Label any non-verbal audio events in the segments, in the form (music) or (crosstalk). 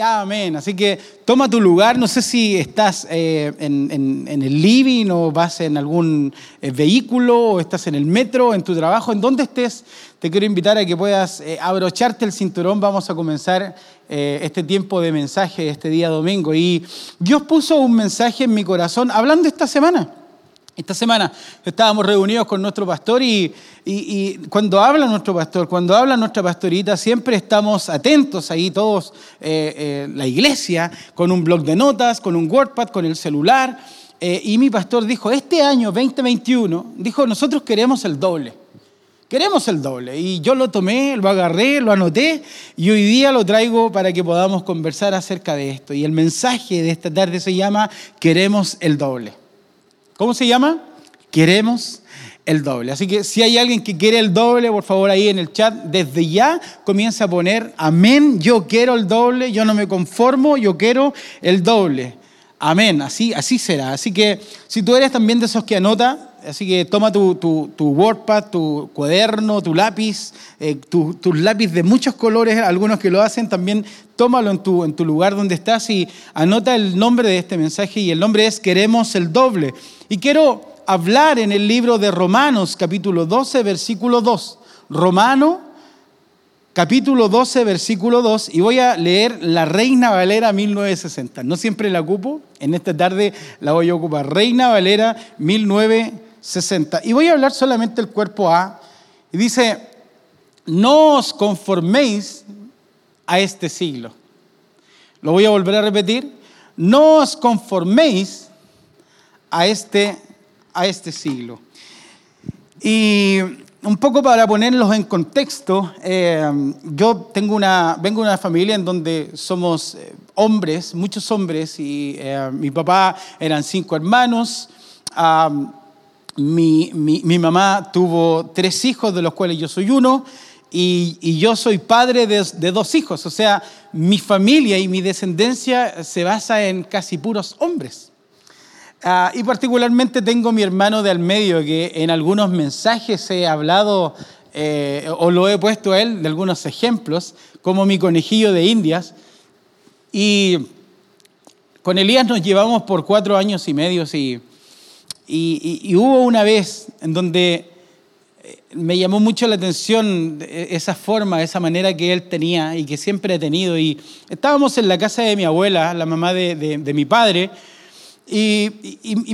Amén. Así que toma tu lugar. No sé si estás eh, en, el living o vas en algún eh, vehículo o estás en el metro, en tu trabajo, en donde estés. Te quiero invitar a que puedas eh, abrocharte el cinturón. Vamos a comenzar este tiempo de mensaje este día domingo. Y Dios puso un mensaje en mi corazón hablando esta semana. Esta semana estábamos reunidos con nuestro pastor y, cuando habla nuestro pastor, cuando habla nuestra pastorita, siempre estamos atentos ahí todos, eh, eh, la iglesia, con un blog de notas, con un WordPad, con el celular. Eh, y mi pastor dijo, este año 2021, dijo, nosotros queremos el doble. Queremos el doble. Y yo lo tomé, lo agarré, lo anoté y hoy día lo traigo para que podamos conversar acerca de esto. Y el mensaje de esta tarde se llama, queremos el doble. ¿Cómo se llama? Queremos el doble. Así que si hay alguien que quiere el doble, por favor ahí en el chat, desde ya comienza a poner, amén, yo quiero el doble, yo no me conformo, yo quiero el doble. Amén, así, así será. Así que si tú eres también de esos que anota, así que toma tu, tu, tu WordPad, tu cuaderno, tu lápiz, eh, tus lápiz de muchos colores, algunos que lo hacen, también tómalo en tu, en tu lugar donde estás y anota el nombre de este mensaje y el nombre es Queremos el doble. Y quiero hablar en el libro de Romanos capítulo 12, versículo 2. Romano capítulo 12, versículo 2, y voy a leer la Reina Valera 1960. No siempre la ocupo, en esta tarde la voy a ocupar. Reina Valera 1960. Y voy a hablar solamente el cuerpo A. Y dice, no os conforméis a este siglo. Lo voy a volver a repetir. No os conforméis a este, a este siglo. Y un poco para ponerlos en contexto, eh, yo tengo una, vengo de una familia en donde somos eh, hombres, muchos hombres, y eh, mi papá eran cinco hermanos. Mi, mi, mamá tuvo tres hijos, de los cuales yo soy uno, y, y yo soy padre de, de, dos hijos. O sea, mi familia y mi descendencia se basa en casi puros hombres. Ah, y particularmente tengo mi hermano de al medio que en algunos mensajes he hablado eh, o lo he puesto a él de algunos ejemplos, como mi conejillo de indias. Y con Elías nos llevamos por cuatro años y medio y, y, hubo una vez en donde eh, me llamó mucho la atención esa forma, esa manera que él tenía y que siempre ha tenido. Y estábamos en la casa de mi abuela, la mamá de, de mi padre, y,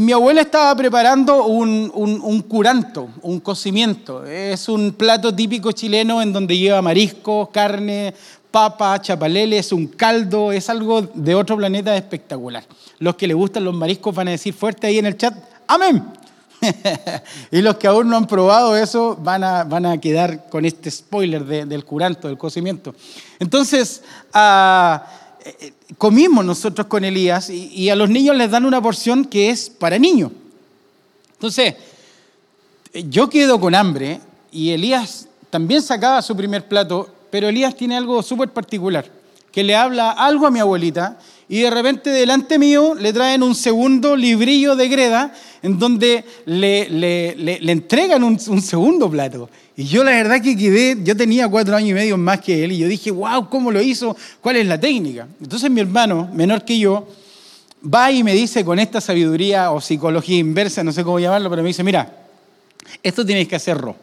mi abuela estaba preparando un, curanto, un cocimiento. Es un plato típico chileno en donde lleva marisco, carne, papa, chapaleles, un caldo. Es algo de otro planeta espectacular. Los que le gustan los mariscos van a decir fuerte ahí en el chat, amén. (laughs) y los que aún no han probado eso van a, van a quedar con este spoiler del curanto, del cocimiento. Entonces, uh, comimos nosotros con Elías y, a los niños les dan una porción que es para niños. Entonces, yo quedo con hambre y Elías también sacaba su primer plato, pero Elías tiene algo súper particular, que le habla algo a mi abuelita y de repente delante mío le traen un segundo librillo de greda en donde le, entregan un, un, segundo plato. Y yo la verdad que quedé, yo tenía cuatro años y medio más que él y yo dije, wow, ¿cómo lo hizo? ¿Cuál es la técnica? Entonces mi hermano, menor que yo, va y me dice con esta sabiduría o psicología inversa, no sé cómo llamarlo, pero me dice, mira, esto tienes que hacerlo.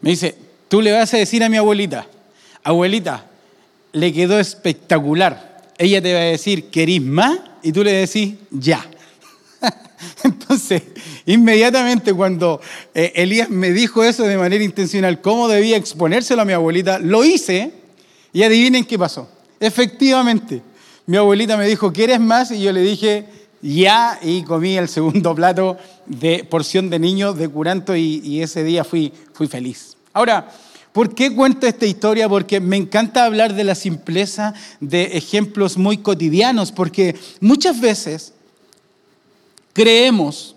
Me dice, tú le vas a decir a mi abuelita, abuelita, le quedó espectacular. Ella te va a decir, ¿querís más? Y tú le decís, ya. (laughs) Entonces, inmediatamente cuando eh, Elías me dijo eso de manera intencional, cómo debía exponérselo a mi abuelita, lo hice y adivinen qué pasó. Efectivamente, mi abuelita me dijo, ¿quieres más? Y yo le dije, ya, y comí el segundo plato de porción de niño de curanto y, ese día fui, fui feliz. Ahora, ¿Por qué cuento esta historia? Porque me encanta hablar de la simpleza de ejemplos muy cotidianos, porque muchas veces creemos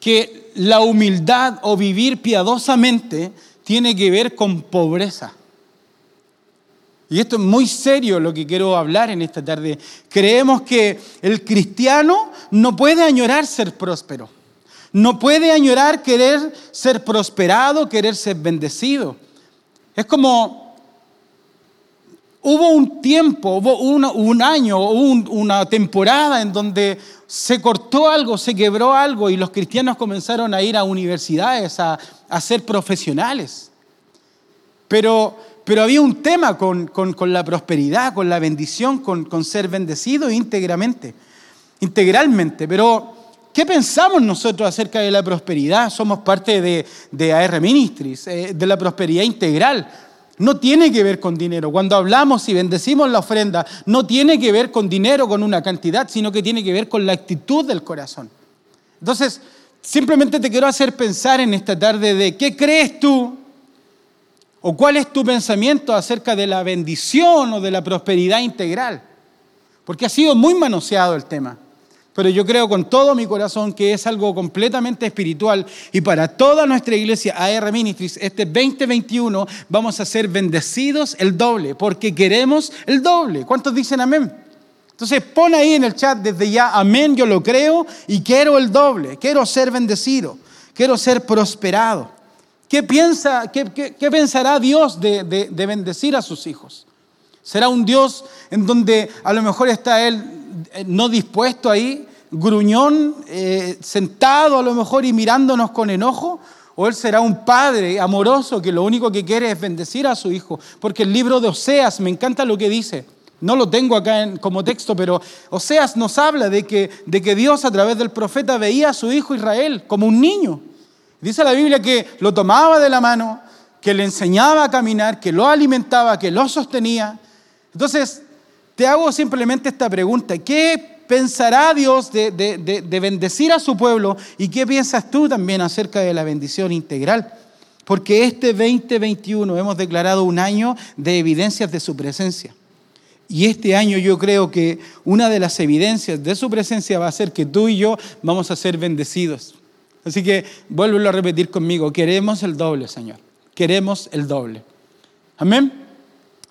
que la humildad o vivir piadosamente tiene que ver con pobreza. Y esto es muy serio lo que quiero hablar en esta tarde. Creemos que el cristiano no puede añorar ser próspero. No puede añorar querer ser prosperado, querer ser bendecido. Es como Hubo un tiempo, hubo un año, hubo una temporada en donde se cortó algo, se quebró algo y los cristianos comenzaron a ir a universidades, a, ser profesionales. Pero, pero, había un tema con, la prosperidad, con la bendición, con, ser bendecido íntegramente, integralmente. Pero, ¿qué pensamos nosotros acerca de la prosperidad? Somos parte de, de AR Ministries, eh, de la prosperidad integral. No tiene que ver con dinero. Cuando hablamos y bendecimos la ofrenda, no tiene que ver con dinero, con una cantidad, sino que tiene que ver con la actitud del corazón. Entonces, simplemente te quiero hacer pensar en esta tarde de qué crees tú o cuál es tu pensamiento acerca de la bendición o de la prosperidad integral. Porque ha sido muy manoseado el tema pero yo creo con todo mi corazón que es algo completamente espiritual y para toda nuestra iglesia AR Ministries, este 2021 vamos a ser bendecidos el doble, porque queremos el doble. ¿Cuántos dicen amén? Entonces pon ahí en el chat desde ya, amén, yo lo creo y quiero el doble, quiero ser bendecido, quiero ser prosperado. ¿Qué, piensa, qué, pensará Dios de, de bendecir a sus hijos? ¿Será un Dios en donde a lo mejor está Él eh, no dispuesto ahí, gruñón, eh, sentado a lo mejor y mirándonos con enojo? ¿O él será un padre amoroso que lo único que quiere es bendecir a su hijo? Porque el libro de Oseas, me encanta lo que dice. No lo tengo acá como texto, pero Oseas nos habla de que, de que Dios a través del profeta veía a su hijo Israel como un niño. Dice la Biblia que lo tomaba de la mano, que le enseñaba a caminar, que lo alimentaba, que lo sostenía. Entonces, te hago simplemente esta pregunta. ¿Qué pensará Dios de, bendecir a su pueblo y qué piensas tú también acerca de la bendición integral? Porque este 2021 hemos declarado un año de evidencias de su presencia. Y este año yo creo que una de las evidencias de su presencia va a ser que tú y yo vamos a ser bendecidos. Así que vuélvelo a repetir conmigo, queremos el doble, Señor. Queremos el doble. Amén.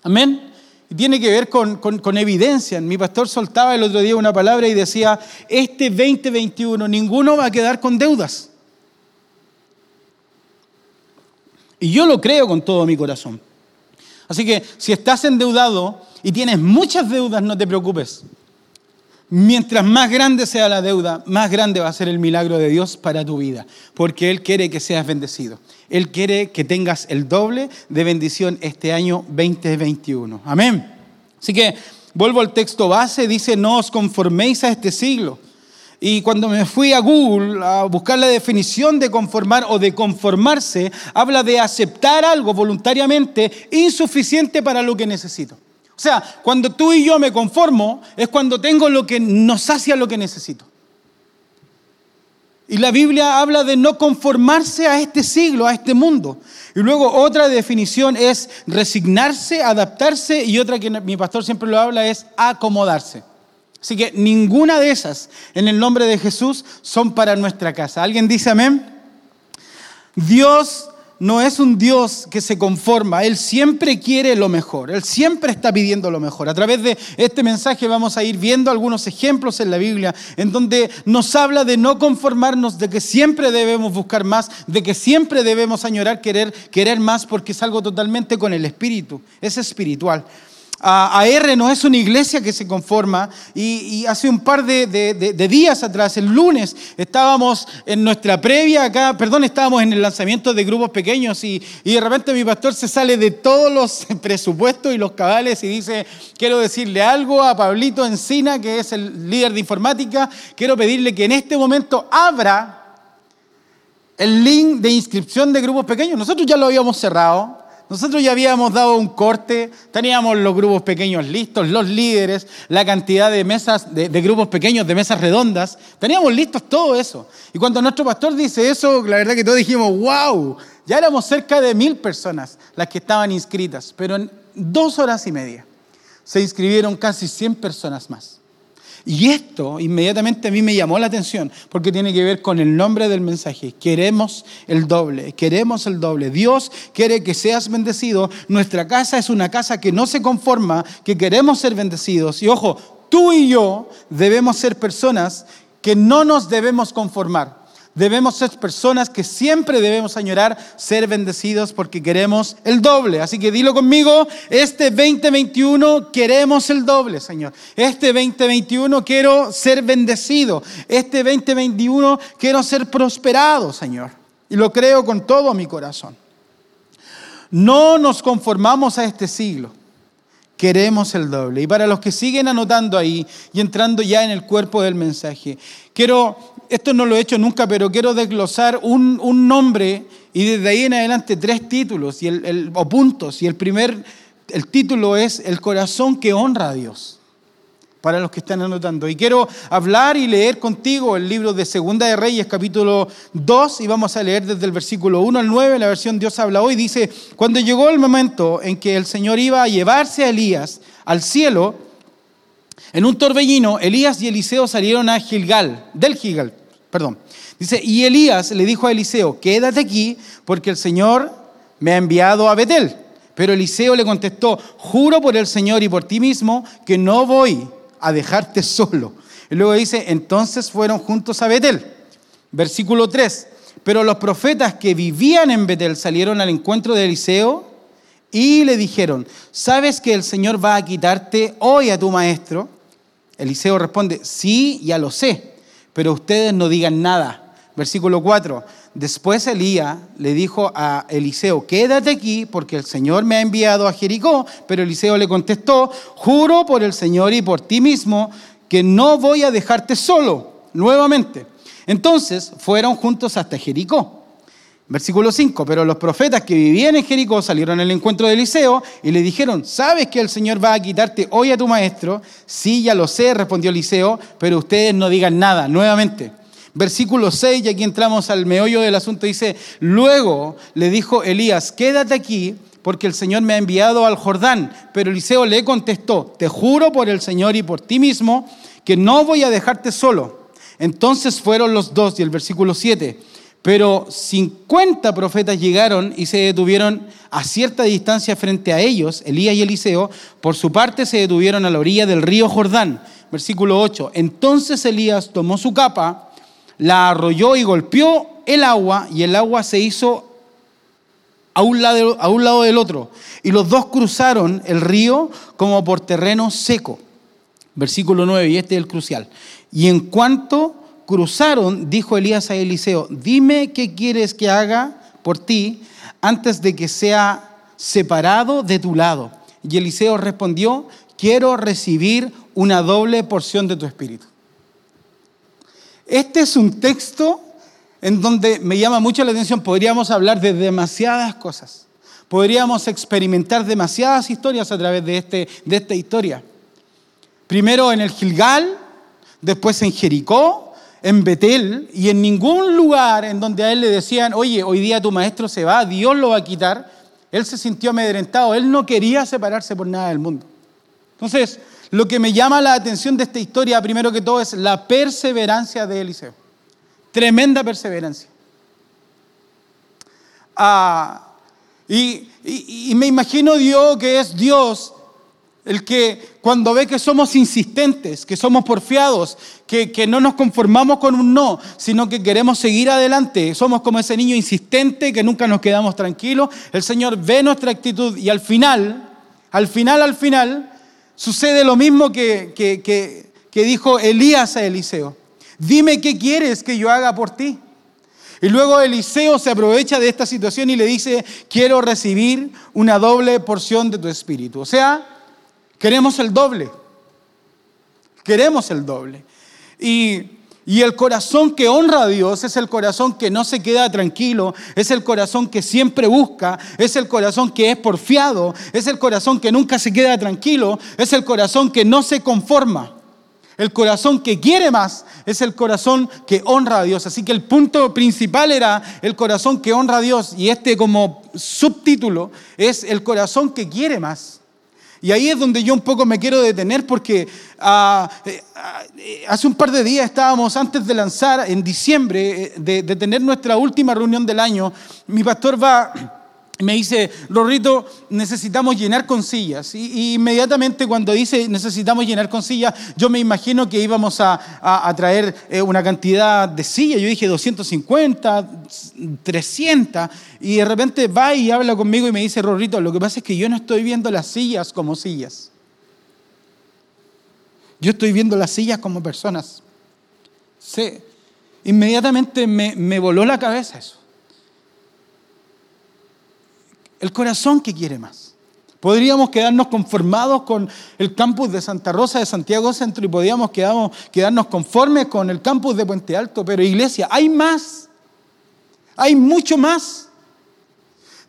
Amén tiene que ver con, con, evidencia. Mi pastor soltaba el otro día una palabra y decía, este 2021 ninguno va a quedar con deudas. Y yo lo creo con todo mi corazón. Así que si estás endeudado y tienes muchas deudas, no te preocupes. Mientras más grande sea la deuda, más grande va a ser el milagro de Dios para tu vida, porque Él quiere que seas bendecido. Él quiere que tengas el doble de bendición este año 2021. Amén. Así que vuelvo al texto base, dice, no os conforméis a este siglo. Y cuando me fui a Google a buscar la definición de conformar o de conformarse, habla de aceptar algo voluntariamente insuficiente para lo que necesito. O sea, cuando tú y yo me conformo, es cuando tengo lo que nos sacia lo que necesito. Y la Biblia habla de no conformarse a este siglo, a este mundo. Y luego otra definición es resignarse, adaptarse y otra que mi pastor siempre lo habla es acomodarse. Así que ninguna de esas en el nombre de Jesús son para nuestra casa. ¿Alguien dice amén? Dios no es un Dios que se conforma, Él siempre quiere lo mejor, Él siempre está pidiendo lo mejor. A través de este mensaje vamos a ir viendo algunos ejemplos en la Biblia en donde nos habla de no conformarnos, de que siempre debemos buscar más, de que siempre debemos añorar, querer, querer más, porque es algo totalmente con el espíritu, es espiritual. AR no es una iglesia que se conforma y, hace un par de, días atrás, el lunes, estábamos en nuestra previa acá, perdón, estábamos en el lanzamiento de grupos pequeños y, y de repente mi pastor se sale de todos los (laughs) presupuestos y los cabales y dice, quiero decirle algo a Pablito Encina, que es el líder de informática, quiero pedirle que en este momento abra el link de inscripción de grupos pequeños. Nosotros ya lo habíamos cerrado, nosotros ya habíamos dado un corte, teníamos los grupos pequeños listos, los líderes, la cantidad de mesas, de, grupos pequeños, de mesas redondas, teníamos listos todo eso. Y cuando nuestro pastor dice eso, la verdad que todos dijimos, wow, ya éramos cerca de mil personas las que estaban inscritas, pero en dos horas y media se inscribieron casi 100 personas más. Y esto inmediatamente a mí me llamó la atención porque tiene que ver con el nombre del mensaje. Queremos el doble, queremos el doble. Dios quiere que seas bendecido. Nuestra casa es una casa que no se conforma, que queremos ser bendecidos. Y ojo, tú y yo debemos ser personas que no nos debemos conformar. Debemos ser personas que siempre debemos añorar ser bendecidos porque queremos el doble. Así que dilo conmigo, este 2021 queremos el doble, Señor. Este 2021 quiero ser bendecido. Este 2021 quiero ser prosperado, Señor. Y lo creo con todo mi corazón. No nos conformamos a este siglo. Queremos el doble. Y para los que siguen anotando ahí y entrando ya en el cuerpo del mensaje, quiero esto no lo he hecho nunca, pero quiero desglosar un, nombre y desde ahí en adelante tres títulos y el, o puntos. Y el primer, el título es El corazón que honra a Dios, para los que están anotando. Y quiero hablar y leer contigo el libro de Segunda de Reyes, capítulo 2, y vamos a leer desde el versículo 1 al 9, la versión Dios habla hoy. Dice, cuando llegó el momento en que el Señor iba a llevarse a Elías al cielo, en un torbellino, Elías y Eliseo salieron a Gilgal, del Gilgal, Perdón. Dice, y Elías le dijo a Eliseo, quédate aquí porque el Señor me ha enviado a Betel. Pero Eliseo le contestó, juro por el Señor y por ti mismo que no voy a dejarte solo. Y luego dice, entonces fueron juntos a Betel. Versículo 3. Pero los profetas que vivían en Betel salieron al encuentro de Eliseo y le dijeron, ¿sabes que el Señor va a quitarte hoy a tu maestro? Eliseo responde, sí, ya lo sé pero ustedes no digan nada. Versículo 4. Después Elías le dijo a Eliseo, quédate aquí porque el Señor me ha enviado a Jericó. Pero Eliseo le contestó, juro por el Señor y por ti mismo que no voy a dejarte solo nuevamente. Entonces fueron juntos hasta Jericó. Versículo 5, pero los profetas que vivían en Jericó salieron al encuentro de Eliseo y le dijeron, ¿sabes que el Señor va a quitarte hoy a tu maestro? Sí, ya lo sé, respondió Eliseo, pero ustedes no digan nada, nuevamente. Versículo 6, y aquí entramos al meollo del asunto, dice, luego le dijo Elías, quédate aquí porque el Señor me ha enviado al Jordán. Pero Eliseo le contestó, te juro por el Señor y por ti mismo que no voy a dejarte solo. Entonces fueron los dos, y el versículo 7. Pero 50 profetas llegaron y se detuvieron a cierta distancia frente a ellos, Elías y Eliseo. Por su parte se detuvieron a la orilla del río Jordán. Versículo 8. Entonces Elías tomó su capa, la arrolló y golpeó el agua y el agua se hizo a un lado, a un lado del otro. Y los dos cruzaron el río como por terreno seco. Versículo 9, y este es el crucial. Y en cuanto cruzaron, dijo Elías a Eliseo, dime qué quieres que haga por ti antes de que sea separado de tu lado. Y Eliseo respondió, quiero recibir una doble porción de tu espíritu. Este es un texto en donde me llama mucho la atención, podríamos hablar de demasiadas cosas, podríamos experimentar demasiadas historias a través de, este, de esta historia. Primero en el Gilgal, después en Jericó, en Betel y en ningún lugar en donde a él le decían, oye, hoy día tu maestro se va, Dios lo va a quitar, él se sintió amedrentado, él no quería separarse por nada del mundo. Entonces, lo que me llama la atención de esta historia, primero que todo, es la perseverancia de Eliseo. Tremenda perseverancia. Ah, y, me imagino Dios que es Dios el que cuando ve que somos insistentes, que somos porfiados, que, que, no nos conformamos con un no, sino que queremos seguir adelante, somos como ese niño insistente que nunca nos quedamos tranquilos, el Señor ve nuestra actitud y al final, al final, al final, sucede lo mismo que, que, que dijo Elías a Eliseo. Dime qué quieres que yo haga por ti. Y luego Eliseo se aprovecha de esta situación y le dice, quiero recibir una doble porción de tu espíritu. O sea, Queremos el doble. Queremos el doble. Y, el corazón que honra a Dios es el corazón que no se queda tranquilo, es el corazón que siempre busca, es el corazón que es porfiado, es el corazón que nunca se queda tranquilo, es el corazón que no se conforma. El corazón que quiere más es el corazón que honra a Dios. Así que el punto principal era el corazón que honra a Dios y este como subtítulo es el corazón que quiere más. Y ahí es donde yo un poco me quiero detener porque ah, eh, ah, hace un par de días estábamos antes de lanzar, en diciembre, eh, de, tener nuestra última reunión del año. Mi pastor va me dice, Rorrito, necesitamos llenar con sillas. Y, inmediatamente cuando dice necesitamos llenar con sillas, yo me imagino que íbamos a, traer eh, una cantidad de sillas. Yo dije 250, 300. Y de repente va y habla conmigo y me dice, Rorrito, lo que pasa es que yo no estoy viendo las sillas como sillas. Yo estoy viendo las sillas como personas. Sí. Inmediatamente me, me voló la cabeza eso. El corazón que quiere más. Podríamos quedarnos conformados con el campus de Santa Rosa de Santiago Centro y podríamos quedarnos conformes con el campus de Puente Alto, pero iglesia, hay más. Hay mucho más.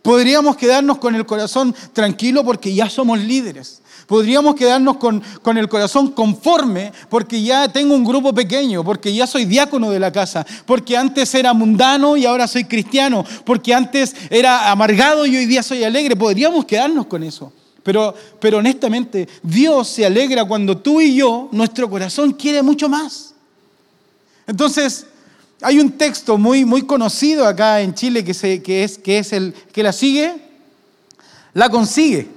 Podríamos quedarnos con el corazón tranquilo porque ya somos líderes. Podríamos quedarnos con, con, el corazón conforme porque ya tengo un grupo pequeño, porque ya soy diácono de la casa, porque antes era mundano y ahora soy cristiano, porque antes era amargado y hoy día soy alegre. Podríamos quedarnos con eso. Pero, pero honestamente, Dios se alegra cuando tú y yo, nuestro corazón quiere mucho más. Entonces, hay un texto muy, muy conocido acá en Chile que, se, que, es, que es el que la sigue, la consigue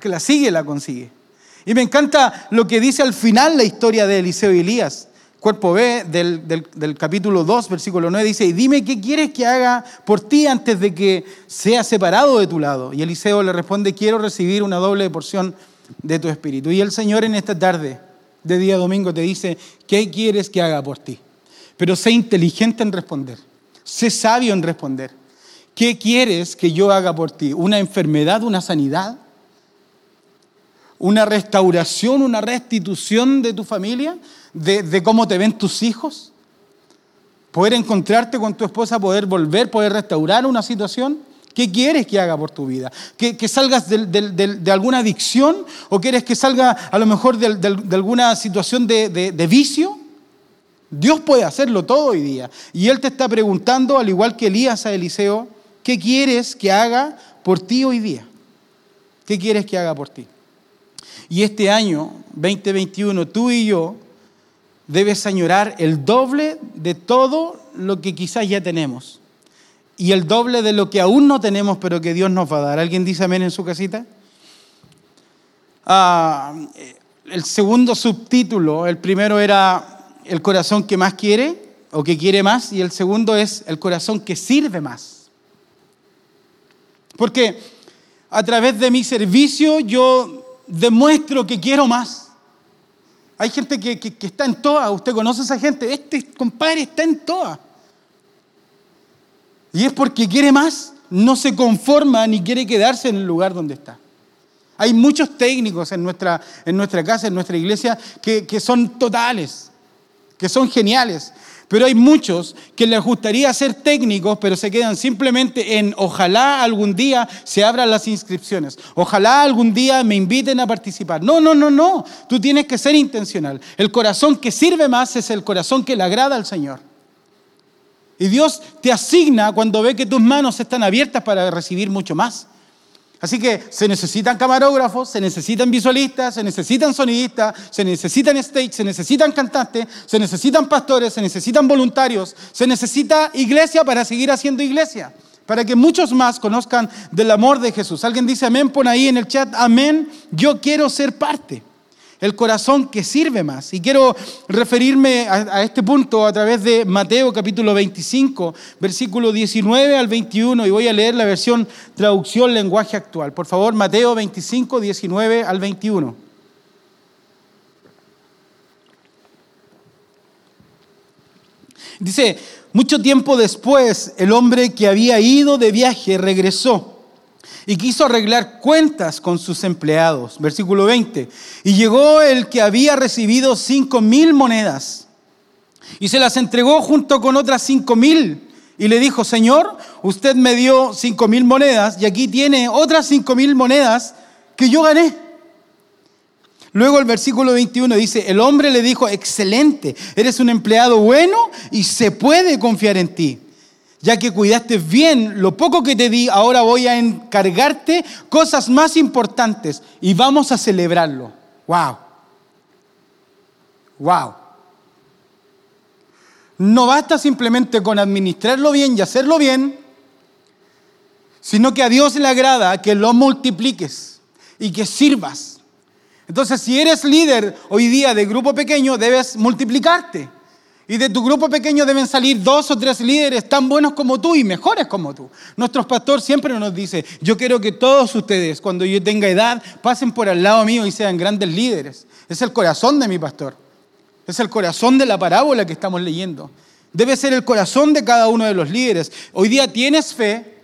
que la sigue la consigue. Y me encanta lo que dice al final la historia de Eliseo y Elías. Cuerpo B del, del, capítulo 2, versículo 9, dice, y dime qué quieres que haga por ti antes de que sea separado de tu lado. Y Eliseo le responde, quiero recibir una doble porción de tu espíritu. Y el Señor en esta tarde de día domingo te dice, ¿qué quieres que haga por ti? Pero sé inteligente en responder, sé sabio en responder. ¿Qué quieres que yo haga por ti? ¿Una enfermedad, una sanidad? Una restauración, una restitución de tu familia, de, cómo te ven tus hijos, poder encontrarte con tu esposa, poder volver, poder restaurar una situación. ¿Qué quieres que haga por tu vida? ¿Que, salgas de, alguna adicción o quieres que salga a lo mejor de, alguna situación de, vicio? Dios puede hacerlo todo hoy día. Y Él te está preguntando, al igual que Elías a Eliseo, ¿qué quieres que haga por ti hoy día? ¿Qué quieres que haga por ti? Y este año, 2021, tú y yo debes añorar el doble de todo lo que quizás ya tenemos. Y el doble de lo que aún no tenemos, pero que Dios nos va a dar. ¿Alguien dice amén en su casita? Ah, el segundo subtítulo, el primero era el corazón que más quiere o que quiere más, y el segundo es el corazón que sirve más. Porque a través de mi servicio yo demuestro que quiero más. Hay gente que, está en toa, usted conoce a esa gente, este compadre está en toa. Y es porque quiere más, no se conforma ni quiere quedarse en el lugar donde está. Hay muchos técnicos en nuestra, en nuestra casa, en nuestra iglesia, que, que son totales, que son geniales. Pero hay muchos que les gustaría ser técnicos, pero se quedan simplemente en ojalá algún día se abran las inscripciones, ojalá algún día me inviten a participar. No, no, no, no, tú tienes que ser intencional. El corazón que sirve más es el corazón que le agrada al Señor. Y Dios te asigna cuando ve que tus manos están abiertas para recibir mucho más. Así que se necesitan camarógrafos, se necesitan visualistas, se necesitan sonidistas, se necesitan stage, se necesitan cantantes, se necesitan pastores, se necesitan voluntarios, se necesita iglesia para seguir haciendo iglesia, para que muchos más conozcan del amor de Jesús. Alguien dice amén, pon ahí en el chat, amén, yo quiero ser parte el corazón que sirve más. Y quiero referirme a, este punto a través de Mateo capítulo 25, versículo 19 al 21, y voy a leer la versión traducción lenguaje actual. Por favor, Mateo 25, 19 al 21. Dice, mucho tiempo después, el hombre que había ido de viaje regresó y quiso arreglar cuentas con sus empleados. Versículo 20. Y llegó el que había recibido cinco mil monedas y se las entregó junto con otras cinco mil. Y le dijo, Señor, usted me dio cinco mil monedas y aquí tiene otras cinco mil monedas que yo gané. Luego el versículo 21 dice, el hombre le dijo, excelente, eres un empleado bueno y se puede confiar en ti ya que cuidaste bien lo poco que te di, ahora voy a encargarte cosas más importantes y vamos a celebrarlo. Wow. Wow. No basta simplemente con administrarlo bien y hacerlo bien, sino que a Dios le agrada que lo multipliques y que sirvas. Entonces, si eres líder hoy día de grupo pequeño, debes multiplicarte. Y de tu grupo pequeño deben salir dos o tres líderes tan buenos como tú y mejores como tú. Nuestro pastor siempre nos dice, yo quiero que todos ustedes, cuando yo tenga edad, pasen por al lado mío y sean grandes líderes. Es el corazón de mi pastor. Es el corazón de la parábola que estamos leyendo. Debe ser el corazón de cada uno de los líderes. Hoy día tienes fe.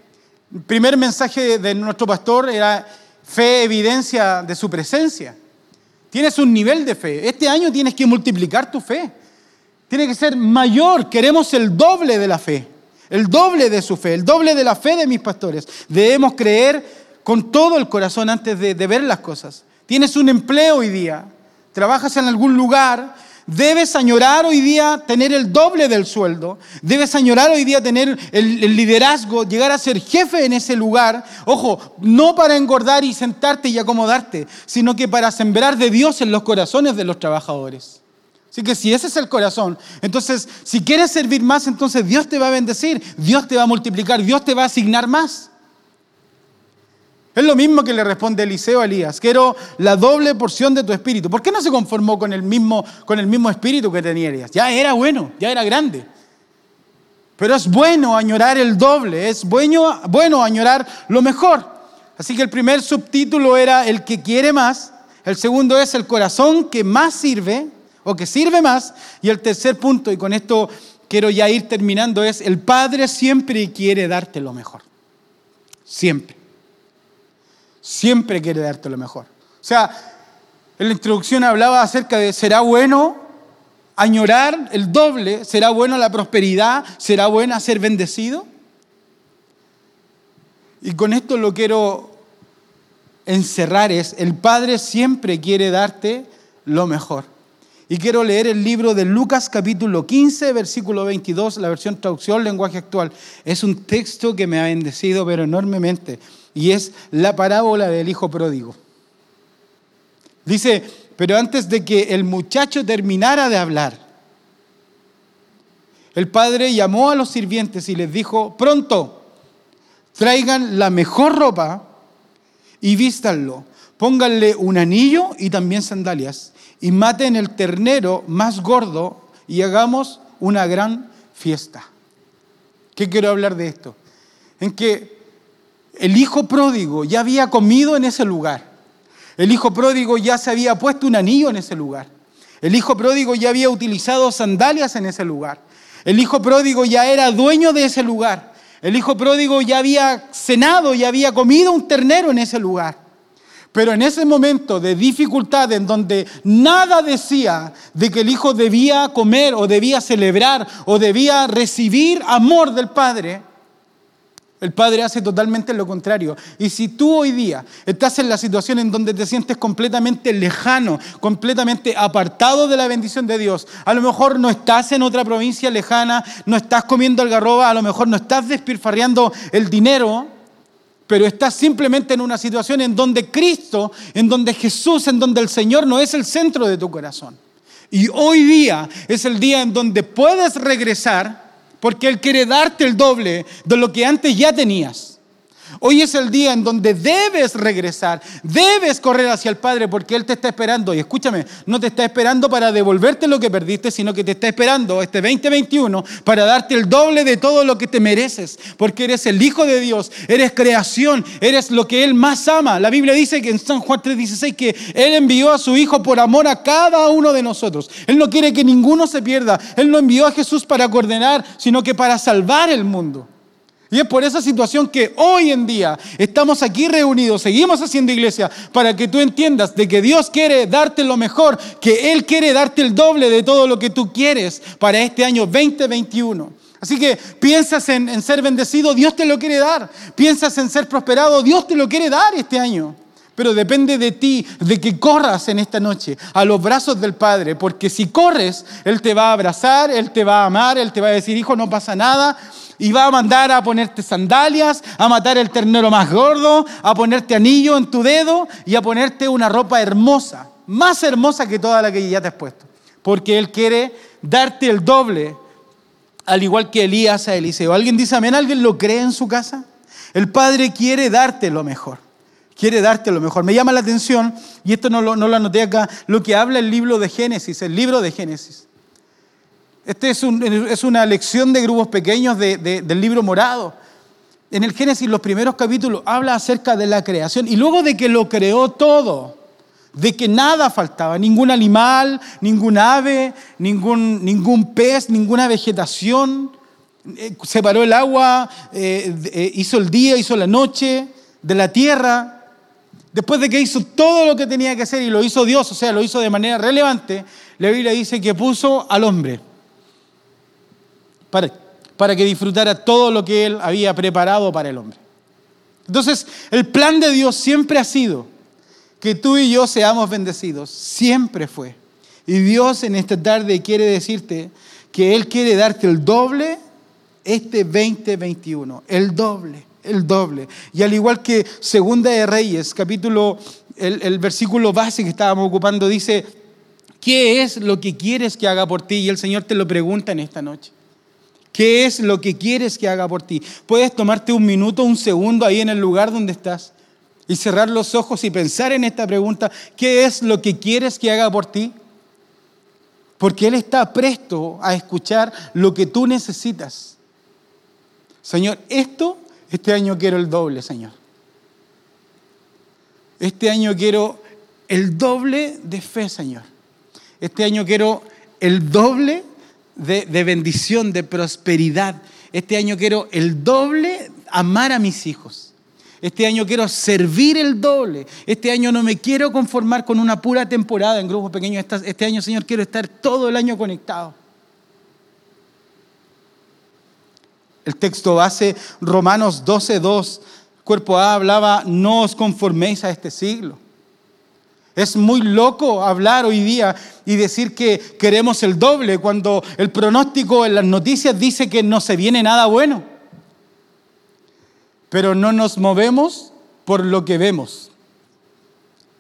El primer mensaje de nuestro pastor era fe, evidencia de su presencia. Tienes un nivel de fe. Este año tienes que multiplicar tu fe. Tiene que ser mayor. Queremos el doble de la fe. El doble de su fe. El doble de la fe de mis pastores. Debemos creer con todo el corazón antes de, ver las cosas. Tienes un empleo hoy día. Trabajas en algún lugar Debes añorar hoy día tener el doble del sueldo. Debes añorar hoy día tener el, liderazgo, llegar a ser jefe en ese lugar. Ojo, no para engordar y sentarte y acomodarte, sino que para sembrar de Dios en los corazones de los trabajadores. Así que si ese es el corazón, entonces si quieres servir más, entonces Dios te va a bendecir, Dios te va a multiplicar, Dios te va a asignar más. Es lo mismo que le responde Eliseo a Elías. Quiero la doble porción de tu espíritu. ¿Por qué no se conformó con el mismo, con el mismo espíritu que tenía Elías? Ya era bueno, ya era grande. Pero es bueno añorar el doble, es bueno, bueno añorar lo mejor. Así que el primer subtítulo era el que quiere más, el segundo es el corazón que más sirve o que sirve más y el tercer punto, y con esto quiero ya ir terminando, es el Padre siempre quiere darte lo mejor. Siempre siempre quiere darte lo mejor. O sea, en la introducción hablaba acerca de será bueno añorar el doble, será bueno la prosperidad, será bueno ser bendecido. Y con esto lo quiero encerrar es, el Padre siempre quiere darte lo mejor. Y quiero leer el libro de Lucas capítulo 15, versículo 22, la versión traducción, lenguaje actual. Es un texto que me ha bendecido, pero enormemente y es la parábola del hijo pródigo. Dice, pero antes de que el muchacho terminara de hablar, el padre llamó a los sirvientes y les dijo, pronto, traigan la mejor ropa y vístanlo, pónganle un anillo y también sandalias, y maten el ternero más gordo y hagamos una gran fiesta. ¿Qué quiero hablar de esto? En que el hijo pródigo ya había comido en ese lugar. El hijo pródigo ya se había puesto un anillo en ese lugar. El hijo pródigo ya había utilizado sandalias en ese lugar. El hijo pródigo ya era dueño de ese lugar. El hijo pródigo ya había cenado y había comido un ternero en ese lugar. Pero en ese momento de dificultad en donde nada decía de que el hijo debía comer o debía celebrar o debía recibir amor del padre, el Padre hace totalmente lo contrario. Y si tú hoy día estás en la situación en donde te sientes completamente lejano, completamente apartado de la bendición de Dios, a lo mejor no estás en otra provincia lejana, no estás comiendo algarroba, a lo mejor no estás despilfarreando el dinero, pero estás simplemente en una situación en donde Cristo, en donde Jesús, en donde el Señor no es el centro de tu corazón. Y hoy día es el día en donde puedes regresar porque Él quiere darte el doble de lo que antes ya tenías. Hoy es el día en donde debes regresar, debes correr hacia el Padre porque Él te está esperando. Y escúchame, no te está esperando para devolverte lo que perdiste, sino que te está esperando este 2021 para darte el doble de todo lo que te mereces. Porque eres el Hijo de Dios, eres creación, eres lo que Él más ama. La Biblia dice que en San Juan 3:16 que Él envió a su Hijo por amor a cada uno de nosotros. Él no quiere que ninguno se pierda. Él no envió a Jesús para coordenar, sino que para salvar el mundo. Y es por esa situación que hoy en día estamos aquí reunidos, seguimos haciendo iglesia, para que tú entiendas de que Dios quiere darte lo mejor, que Él quiere darte el doble de todo lo que tú quieres para este año 2021. Así que piensas en, ser bendecido, Dios te lo quiere dar. Piensas en ser prosperado, Dios te lo quiere dar este año. Pero depende de ti, de que corras en esta noche a los brazos del Padre, porque si corres, Él te va a abrazar, Él te va a amar, Él te va a decir, hijo, no pasa nada, y va a mandar a ponerte sandalias, a matar el ternero más gordo, a ponerte anillo en tu dedo y a ponerte una ropa hermosa, más hermosa que toda la que ya te has puesto. Porque Él quiere darte el doble, al igual que Elías a Eliseo. ¿Alguien dice amén? ¿Alguien lo cree en su casa? El Padre quiere darte lo mejor. Quiere darte lo mejor. Me llama la atención, y esto no lo, no lo anoté acá, lo que habla el libro de Génesis, el libro de Génesis. Este es, es una lección de grupos pequeños del libro morado. En el Génesis, los primeros capítulos, habla acerca de la creación. Y luego de que lo creó todo, de que nada faltaba, ningún animal, ningún ave, ningún, ningún pez, ninguna vegetación. Eh, separó el agua, eh, eh, hizo el día, hizo la noche de la tierra. Después de que hizo todo lo que tenía que hacer y lo hizo Dios, o sea, lo hizo de manera relevante, la Biblia dice que puso al hombre para, para que disfrutara todo lo que él había preparado para el hombre. Entonces, el plan de Dios siempre ha sido que tú y yo seamos bendecidos. Siempre fue. Y Dios en esta tarde quiere decirte que Él quiere darte el doble este 2021. El doble, el doble. Y al igual que Segunda de Reyes, capítulo, el, el versículo base que estábamos ocupando dice, ¿qué es lo que quieres que haga por ti? Y el Señor te lo pregunta en esta noche. ¿Qué es lo que quieres que haga por ti? Puedes tomarte un minuto, un segundo ahí en el lugar donde estás y cerrar los ojos y pensar en esta pregunta, ¿qué es lo que quieres que haga por ti? Porque Él está presto a escuchar lo que tú necesitas. Señor, esto, este año quiero el doble, Señor. Este año quiero el doble de fe, Señor. Este año quiero el doble de, bendición, de prosperidad. Este año quiero el doble amar a mis hijos. Este año quiero servir el doble. Este año no me quiero conformar con una pura temporada en grupos pequeños. Este año, Señor, quiero estar todo el año conectado. El texto base, Romanos 12.2, cuerpo A hablaba, no os conforméis a este siglo. Es muy loco hablar hoy día y decir que queremos el doble cuando el pronóstico en las noticias dice que no se viene nada bueno pero no nos movemos por lo que vemos,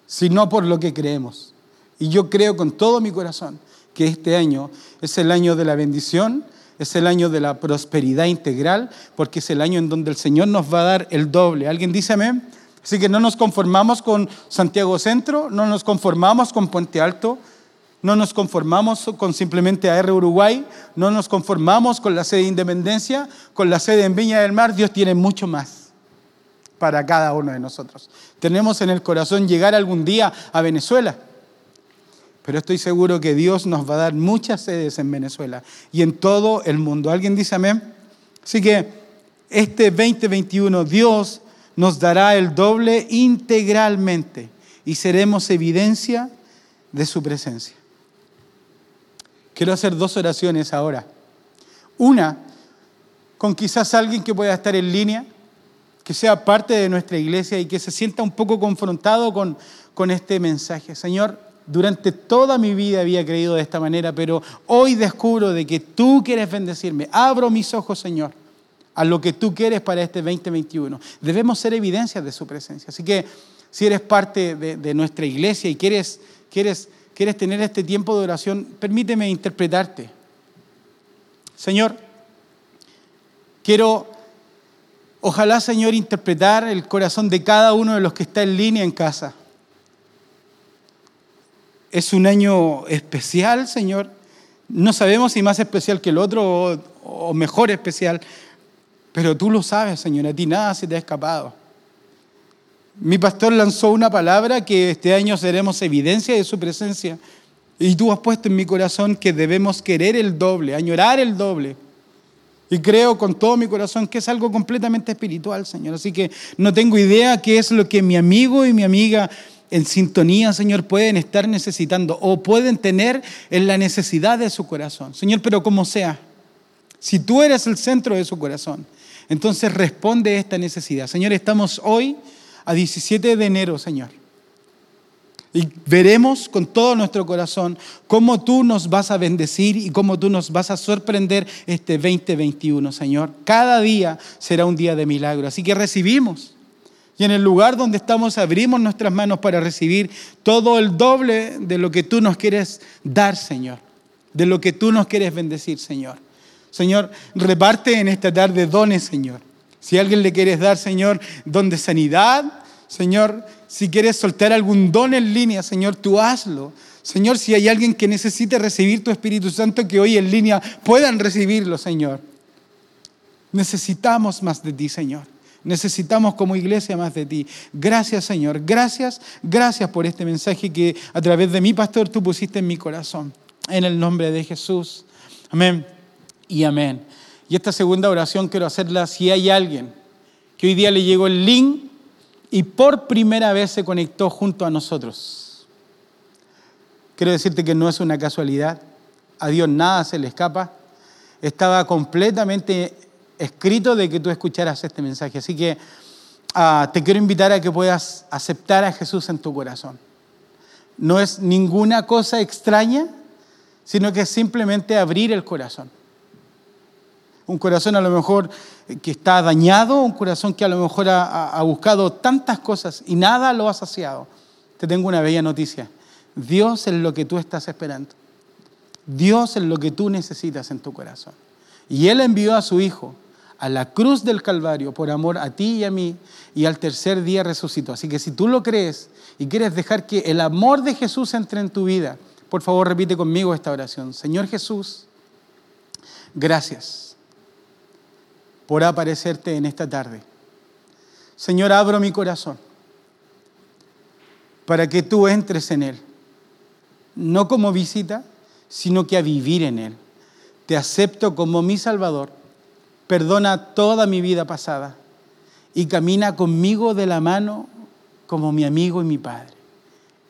sino por lo que creemos. Y yo creo con todo mi corazón que este año es el año de la bendición, es el año de la prosperidad integral, porque es el año en donde el Señor nos va a dar el doble. ¿Alguien dice amén? Así que no nos conformamos con Santiago Centro, no nos conformamos con Puente Alto, no nos conformamos con simplemente AR Uruguay, no nos conformamos con la sede de Independencia, con la sede en Viña del Mar, Dios tiene mucho más para cada uno de nosotros. Tenemos en el corazón llegar algún día a Venezuela, pero estoy seguro que Dios nos va a dar muchas sedes en Venezuela y en todo el mundo. ¿Alguien dice amén? Así que este 2021 Dios nos dará el doble integralmente y seremos evidencia de su presencia. Quiero hacer dos oraciones ahora. Una, con quizás alguien que pueda estar en línea que sea parte de nuestra iglesia y que se sienta un poco confrontado con, con este mensaje. Señor, durante toda mi vida había creído de esta manera, pero hoy descubro de que tú quieres bendecirme. Abro mis ojos, Señor, a lo que tú quieres para este 2021. Debemos ser evidencias de su presencia. Así que si eres parte de, nuestra iglesia y quieres, quieres, quieres tener este tiempo de oración, permíteme interpretarte. Señor, quiero Ojalá, Señor, interpretar el corazón de cada uno de los que está en línea en casa. Es un año especial, Señor. No sabemos si más especial que el otro o, mejor especial, pero tú lo sabes, Señor. A ti nada se te ha escapado. Mi pastor lanzó una palabra que este año seremos evidencia de su presencia. Y tú has puesto en mi corazón que debemos querer el doble, añorar el doble. Y creo con todo mi corazón que es algo completamente espiritual, Señor. Así que no tengo idea qué es lo que mi amigo y mi amiga en sintonía, Señor, pueden estar necesitando o pueden tener en la necesidad de su corazón. Señor, pero como sea, si tú eres el centro de su corazón, entonces responde a esta necesidad. Señor, estamos hoy a 17 de enero, Señor. Y veremos con todo nuestro corazón cómo tú nos vas a bendecir y cómo tú nos vas a sorprender este 2021, Señor. Cada día será un día de milagro. Así que recibimos. Y en el lugar donde estamos abrimos nuestras manos para recibir todo el doble de lo que tú nos quieres dar, Señor. De lo que tú nos quieres bendecir, Señor. Señor, reparte en esta tarde dones, Señor. Si a alguien le quieres dar, Señor, don de sanidad, Señor, si quieres soltar algún don en línea, Señor, tú hazlo. Señor, si hay alguien que necesite recibir tu Espíritu Santo, que hoy en línea puedan recibirlo, Señor. Necesitamos más de ti, Señor. Necesitamos como iglesia más de ti. Gracias, Señor. Gracias, gracias por este mensaje que a través de mi pastor tú pusiste en mi corazón. En el nombre de Jesús. Amén y amén. Y esta segunda oración quiero hacerla si hay alguien que hoy día le llegó el link y por primera vez se conectó junto a nosotros. Quiero decirte que no es una casualidad. A Dios nada se le escapa. Estaba completamente escrito de que tú escucharas este mensaje. Así que ah, te quiero invitar a que puedas aceptar a Jesús en tu corazón. No es ninguna cosa extraña, sino que es simplemente abrir el corazón. Un corazón a lo mejor que está dañado, un corazón que a lo mejor ha, ha buscado tantas cosas y nada lo ha saciado. Te tengo una bella noticia. Dios es lo que tú estás esperando. Dios es lo que tú necesitas en tu corazón. Y Él envió a su Hijo a la cruz del Calvario por amor a ti y a mí, y al tercer día resucitó. Así que si tú lo crees y quieres dejar que el amor de Jesús entre en tu vida, por favor repite conmigo esta oración. Señor Jesús, gracias por aparecerte en esta tarde. Señor, abro mi corazón para que tú entres en él, no como visita, sino que a vivir en él. Te acepto como mi Salvador perdona toda mi vida pasada y camina conmigo de la mano como mi amigo y mi Padre.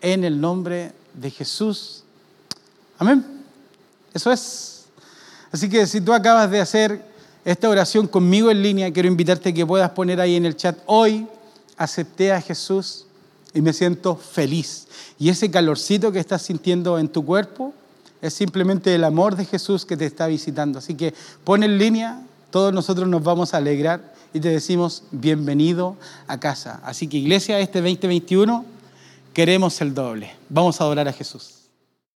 En el nombre de Jesús. Amén. Eso es. Así que si tú acabas de hacer esta oración conmigo en línea, quiero invitarte a que puedas poner ahí en el chat, hoy acepté a Jesús y me siento feliz. Y ese calorcito que estás sintiendo en tu cuerpo es simplemente el amor de Jesús que te está visitando. Así que pon en línea todos nosotros nos vamos a alegrar y te decimos bienvenido a casa. Así que iglesia, este 2021 queremos el doble. Vamos a adorar a Jesús.